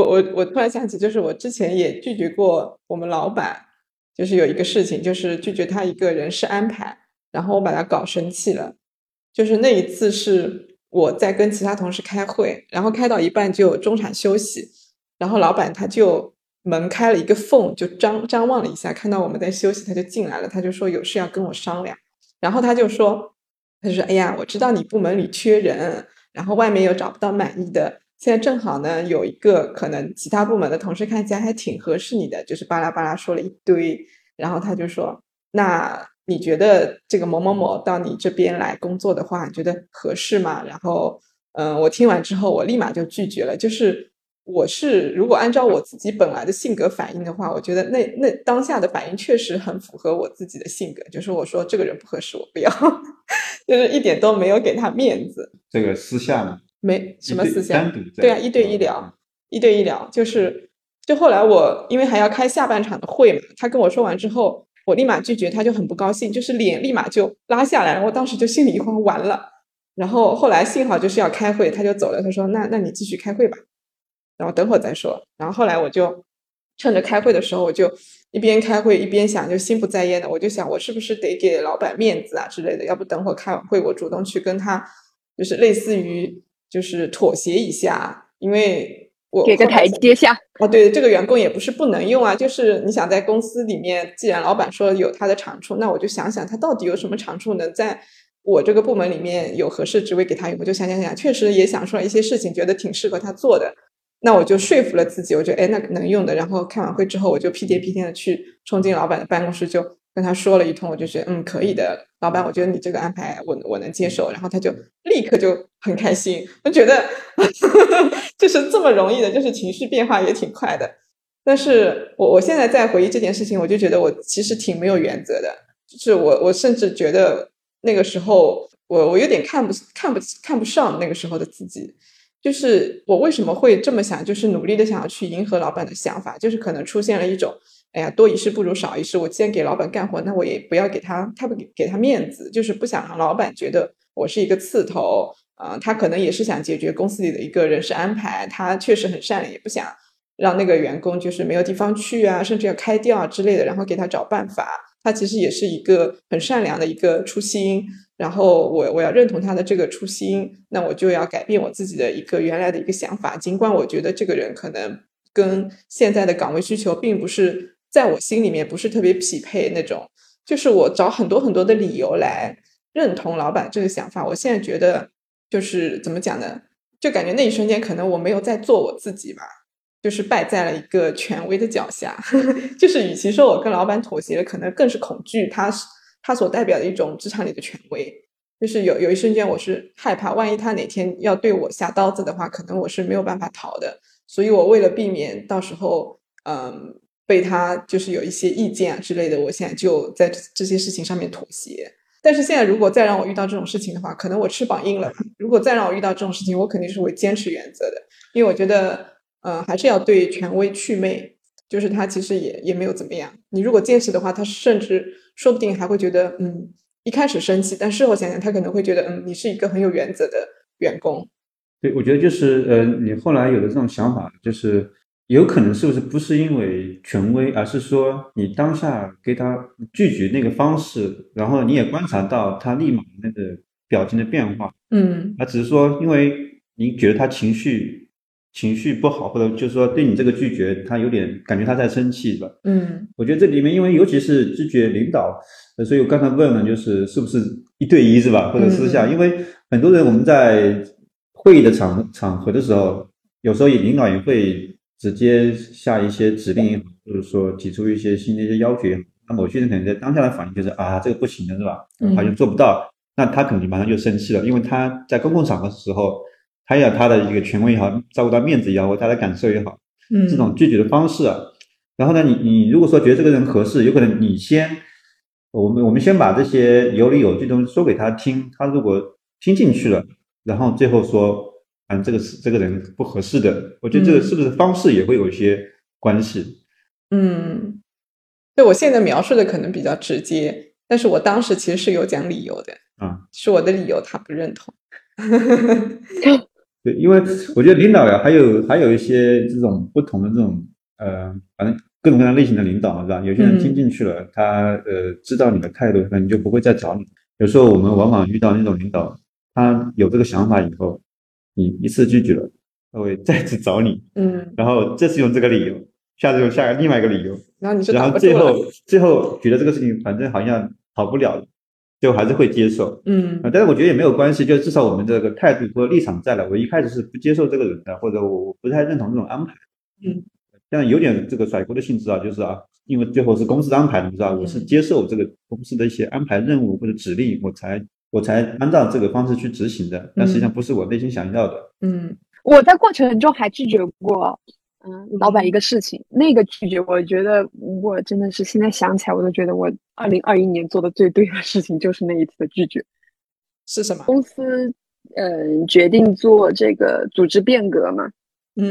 我我我突然想起，就是我之前也拒绝过我们老板，就是有一个事情，就是拒绝他一个人事安排，然后我把他搞生气了。就是那一次是我在跟其他同事开会，然后开到一半就中场休息，然后老板他就门开了一个缝，就张张望了一下，看到我们在休息，他就进来了，他就说有事要跟我商量，然后他就说，他就说，哎呀，我知道你部门里缺人，然后外面又找不到满意的，现在正好呢有一个可能其他部门的同事看起来还挺合适你的，就是巴拉巴拉说了一堆，然后他就说，那你觉得这个某某某到你这边来工作的话，你觉得合适吗？然后，嗯，我听完之后，我立马就拒绝了。就是我是如果按照我自己本来的性格反应的话，我觉得那那当下的反应确实很符合我自己的性格，就是我说这个人不合适，我不要，就是一点都没有给他面子，这个私下呢，没什么思想对啊，一对一聊，一对一聊，就是就后来我因为还要开下半场的会嘛，他跟我说完之后，我立马拒绝，他就很不高兴，就是脸立马就拉下来，我当时就心里一慌，完了。然后后来幸好就是要开会，他就走了，他说那那你继续开会吧，然后等会儿再说。然后后来我就趁着开会的时候，我就一边开会一边想，就心不在焉的，我就想我是不是得给老板面子啊之类的，要不等会儿开完会我主动去跟他，就是类似于就是妥协一下，因为我给个台阶下。哦，对，这个员工也不是不能用啊，就是你想在公司里面，既然老板说有他的长处，那我就想想他到底有什么长处能在我这个部门里面有合适职位给他用，我就想想想，确实也想出来一些事情，觉得挺适合他做的，那我就说服了自己，我觉得哎，那能用的。然后开完会之后，我就屁颠屁颠的去冲进老板的办公室，就跟他说了一通，我就觉得嗯可以的，老板，我觉得你这个安排我我能接受。然后他就立刻就很开心，我觉得 就是这么容易的，就是情绪变化也挺快的。但是我我现在在回忆这件事情，我就觉得我其实挺没有原则的，就是我我甚至觉得那个时候我我有点看不看不看不上那个时候的自己，就是我为什么会这么想，就是努力的想要去迎合老板的想法，就是可能出现了一种，哎呀，多一事不如少一事，我既然给老板干活，那我也不要给他，他不给给他面子，就是不想让老板觉得我是一个刺头，啊、他可能也是想解决公司里的一个人事安排，他确实很善良，也不想让那个员工就是没有地方去啊，甚至要开掉啊之类的，然后给他找办法。他其实也是一个很善良的一个初心，然后我我要认同他的这个初心，那我就要改变我自己的一个原来的一个想法，尽管我觉得这个人可能跟现在的岗位需求并不是在我心里面不是特别匹配那种，就是我找很多很多的理由来认同老板这个想法。我现在觉得就是怎么讲呢？就感觉那一瞬间可能我没有在做我自己吧。就是败在了一个权威的脚下，就是与其说我跟老板妥协了，可能更是恐惧他他所代表的一种职场里的权威。就是有有一瞬间，我是害怕，万一他哪天要对我下刀子的话，可能我是没有办法逃的。所以我为了避免到时候，嗯，被他就是有一些意见啊之类的，我现在就在这些事情上面妥协。但是现在如果再让我遇到这种事情的话，可能我翅膀硬了。如果再让我遇到这种事情，我肯定是会坚持原则的，因为我觉得，呃，还是要对权威祛魅，就是他其实也也没有怎么样。你如果坚持的话，他甚至说不定还会觉得，嗯，一开始生气，但事后想想，他可能会觉得，嗯，你是一个很有原则的员工。对，我觉得就是，呃，你后来有的这种想法，就是有可能是不是不是因为权威，而是说你当下给他拒绝那个方式，然后你也观察到他立马那个表情的变化，嗯，他只是说，因为你觉得他情绪情绪不好，或者就是说对你这个拒绝，他有点感觉他在生气，是吧？嗯，我觉得这里面，因为尤其是拒绝领导，所以我刚才问了，就是是不是一对一，是吧？或者私下，因为很多人我们在。会议的场场合的时候，有时候领导也会直接下一些指令，或者说提出一些新的一些要求。那某些人可能在当下的反应就是啊，这个不行的是吧？好像做不到，那他可能马上就生气了，因为他在公共场合的时候，他要他的一个权威也好，照顾到面子也好，或他的感受也好，嗯，这种拒绝的方式啊。然后呢，你你如果说觉得这个人合适，有可能你先，我们我们先把这些有理有据的东西说给他听，他如果听进去了。然后最后说，嗯，这个是这个人不合适的。我觉得这个是不是方式也会有一些关系？嗯，对我现在描述的可能比较直接，但是我当时其实是有讲理由的。啊，是我的理由，他不认同。对，因为我觉得领导呀，还有还有一些这种不同的这种呃，反正各种各样类型的领导，是吧？有些人听进去了，他呃知道你的态度，那你就不会再找你。有时候我们往往遇到那种领导。他有这个想法以后，你一次拒绝了，他会再次找你，嗯，然后这次用这个理由，下次用下另外一个理由，然后你是然后最后最后觉得这个事情反正好像好不了，最后还是会接受，嗯，但是我觉得也没有关系，就至少我们这个态度和立场在了。我一开始是不接受这个人的，或者我我不太认同这种安排，嗯，但有点这个甩锅的性质啊，就是啊，因为最后是公司安排的，你知道，我是接受这个公司的一些安排任务或者指令，我才。我才按照这个方式去执行的，但实际上不是我内心想要的。嗯，我在过程中还拒绝过，嗯，老板一个事情，那个拒绝，我觉得我真的是现在想起来，我都觉得我二零二一年做的最对的事情就是那一次的拒绝。是什么？公司嗯决定做这个组织变革嘛，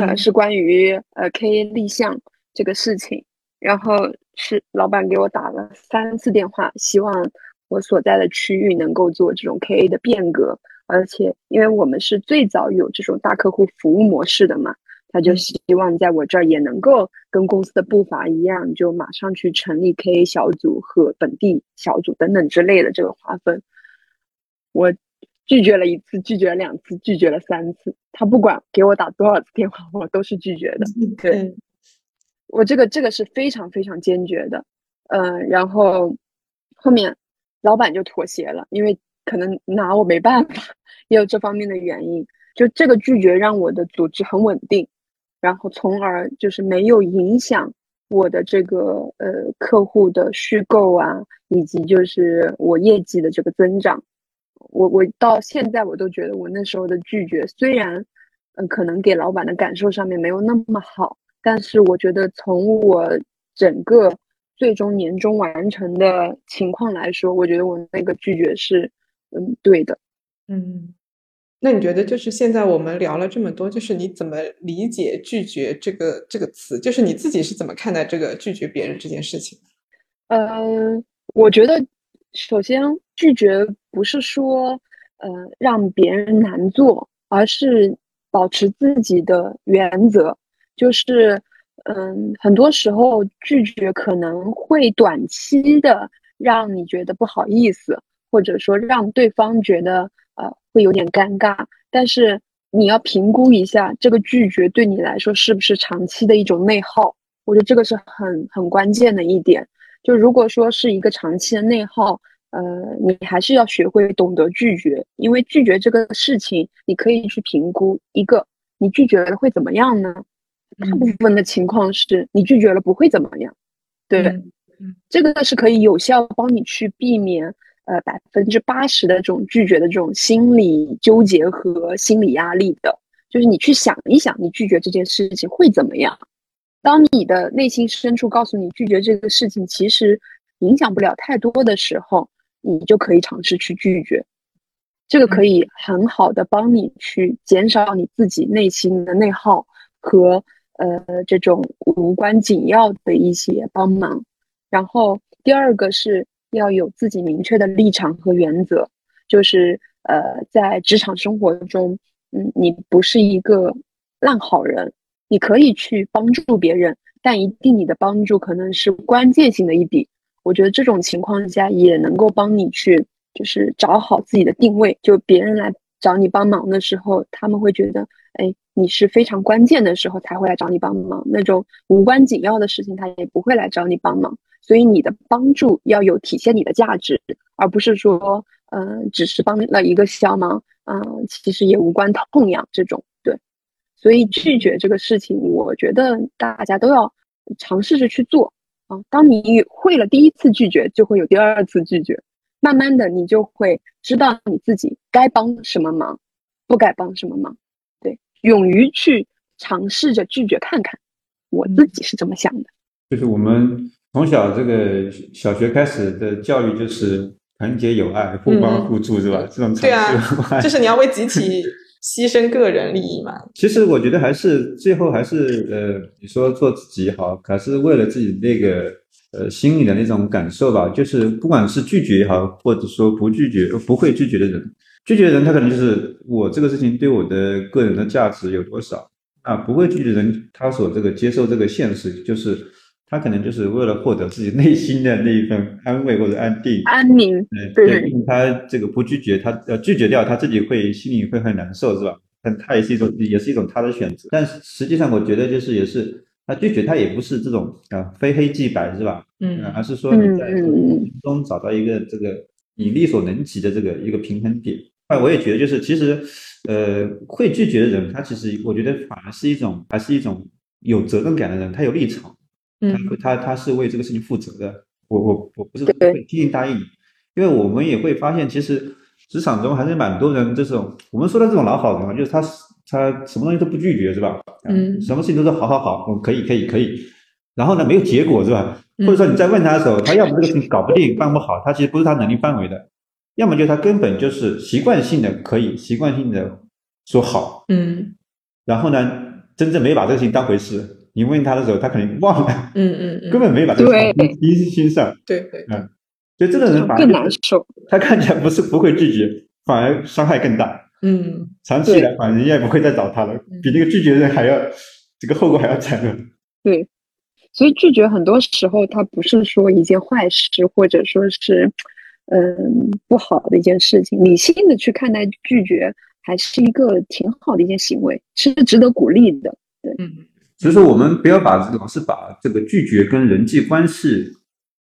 呃是关于呃 K 立项这个事情，然后是老板给我打了三次电话，希望。我所在的区域能够做这种 KA 的变革，而且因为我们是最早有这种大客户服务模式的嘛，他就希望在我这儿也能够跟公司的步伐一样，就马上去成立 KA 小组和本地小组等等之类的这个划分。我拒绝了一次，拒绝了两次，拒绝了三次，他不管给我打多少次电话，我都是拒绝的。对，我这个这个是非常非常坚决的。嗯，然后后面。老板就妥协了，因为可能拿我没办法，也有这方面的原因。就这个拒绝让我的组织很稳定，然后从而就是没有影响我的这个呃客户的虚构啊，以及就是我业绩的这个增长。我我到现在我都觉得我那时候的拒绝，虽然嗯可能给老板的感受上面没有那么好，但是我觉得从我整个。最终年终完成的情况来说，我觉得我那个拒绝是，嗯，对的，嗯，那你觉得就是现在我们聊了这么多，就是你怎么理解拒绝这个这个词？就是你自己是怎么看待这个拒绝别人这件事情？嗯，我觉得首先拒绝不是说，呃，让别人难做，而是保持自己的原则，就是。嗯，很多时候拒绝可能会短期的让你觉得不好意思，或者说让对方觉得呃会有点尴尬。但是你要评估一下这个拒绝对你来说是不是长期的一种内耗。我觉得这个是很很关键的一点。就如果说是一个长期的内耗，呃，你还是要学会懂得拒绝，因为拒绝这个事情，你可以去评估一个你拒绝了会怎么样呢？大部分的情况是你拒绝了不会怎么样，对，这个是可以有效帮你去避免呃百分之八十的这种拒绝的这种心理纠结和心理压力的。就是你去想一想，你拒绝这件事情会怎么样？当你的内心深处告诉你拒绝这个事情其实影响不了太多的时候，你就可以尝试去拒绝。这个可以很好的帮你去减少你自己内心的内耗和呃这种无关紧要的一些帮忙。然后第二个是要有自己明确的立场和原则，就是呃在职场生活中，嗯，你不是一个烂好人，你可以去帮助别人，但一定你的帮助可能是关键性的一笔。我觉得这种情况下也能够帮你去。就是找好自己的定位，就别人来找你帮忙的时候，他们会觉得，哎，你是非常关键的时候才会来找你帮忙。那种无关紧要的事情，他也不会来找你帮忙。所以你的帮助要有体现你的价值，而不是说，嗯，只是帮了一个小忙，嗯，其实也无关痛痒这种。对，所以拒绝这个事情，我觉得大家都要尝试着去做啊。当你会了第一次拒绝，就会有第二次拒绝。慢慢的，你就会知道你自己该帮什么忙，不该帮什么忙。对，勇于去尝试着拒绝看看，我自己是这么想的。就是我们从小这个小学开始的教育，就是团结友爱、互帮互助，是吧？这种对啊，就是你要为集体牺牲个人利益嘛。其实我觉得还是最后还是呃，你说做自己好，还是为了自己那个。呃，心里的那种感受吧，就是不管是拒绝也好，或者说不拒绝、不会拒绝的人，拒绝人他可能就是我这个事情对我的个人的价值有多少啊？不会拒绝人，他所这个接受这个现实，就是他可能就是为了获得自己内心的那一份安慰或者安定、安宁。对，他这个不拒绝，他呃拒绝掉，他自己会心里会很难受，是吧？但他也是一种，也是一种他的选择。但实际上，我觉得就是也是。他拒绝他也不是这种啊非黑即白是吧？嗯，而是说你在中找到一个这个你力所能及的这个一个平衡点。那我也觉得就是其实呃会拒绝的人，他其实我觉得反而是一种还是一种有责任感的人，他有立场，嗯，他他他是为这个事情负责的。我我我不是会轻易答应，因为我们也会发现其实职场中还是蛮多人这种我们说的这种老好人啊，就是他是。他什么东西都不拒绝是吧？嗯，什么事情都是好好好，我可以可以可以。然后呢，没有结果是吧？或者说你在问他的时候，他要么这个事情搞不定办不好，他其实不是他能力范围的；要么就是他根本就是习惯性的可以，习惯性的说好。嗯。然后呢，真正没把这个事情当回事。你问他的时候，他可能忘了。嗯嗯嗯。根本没把这个放在心上。对对。嗯。所以这个人反而更难受。他看起来不是不会拒绝，反而伤害更大。嗯，长期来反正人家也不会再找他了，比那个拒绝人还要，这个后果还要惨呢。对，所以拒绝很多时候它不是说一件坏事，或者说是，嗯，不好的一件事情。理性的去看待拒绝，还是一个挺好的一件行为，是值得鼓励的。对，嗯，所以说我们不要把老是把这个拒绝跟人际关系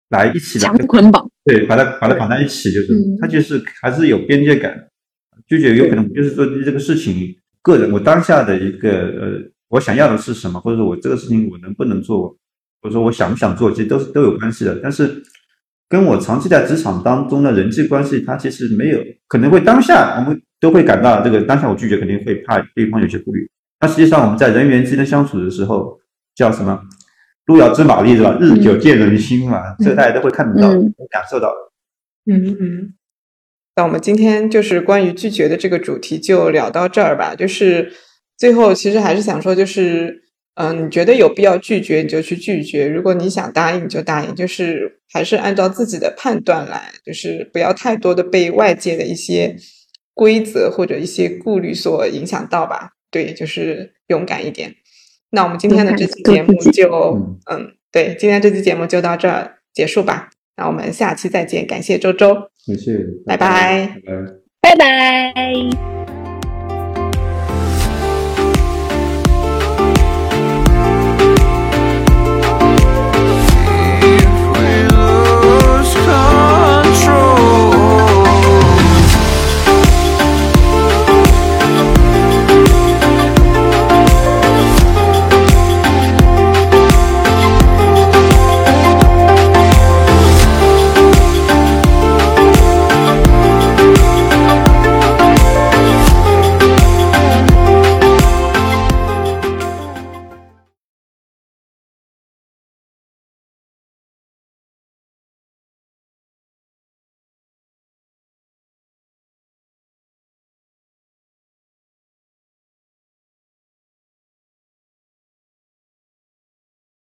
来一起强捆绑，对，把它把它绑在一起，就是它就是还是有边界感。拒绝有可能就是说这个事情，个人我当下的一个呃，我想要的是什么，或者说我这个事情我能不能做，或者说我想不想做，其实都是都有关系的。但是跟我长期在职场当中的人际关系，它其实没有可能会当下我们都会感到这个当下我拒绝肯定会怕对方有些顾虑。那实际上我们在人员之间相处的时候，叫什么路遥知马力是吧？日久见人心嘛，这大家都会看得到、感受到。嗯嗯。那我们今天就是关于拒绝的这个主题就聊到这儿吧。就是最后其实还是想说，就是嗯，你觉得有必要拒绝你就去拒绝，如果你想答应就答应，就是还是按照自己的判断来，就是不要太多的被外界的一些规则或者一些顾虑所影响到吧。对，就是勇敢一点。那我们今天的这期节目就嗯，对，今天这期节目就到这儿结束吧。那我们下期再见，感谢周周。谢谢，拜拜，拜拜，拜拜。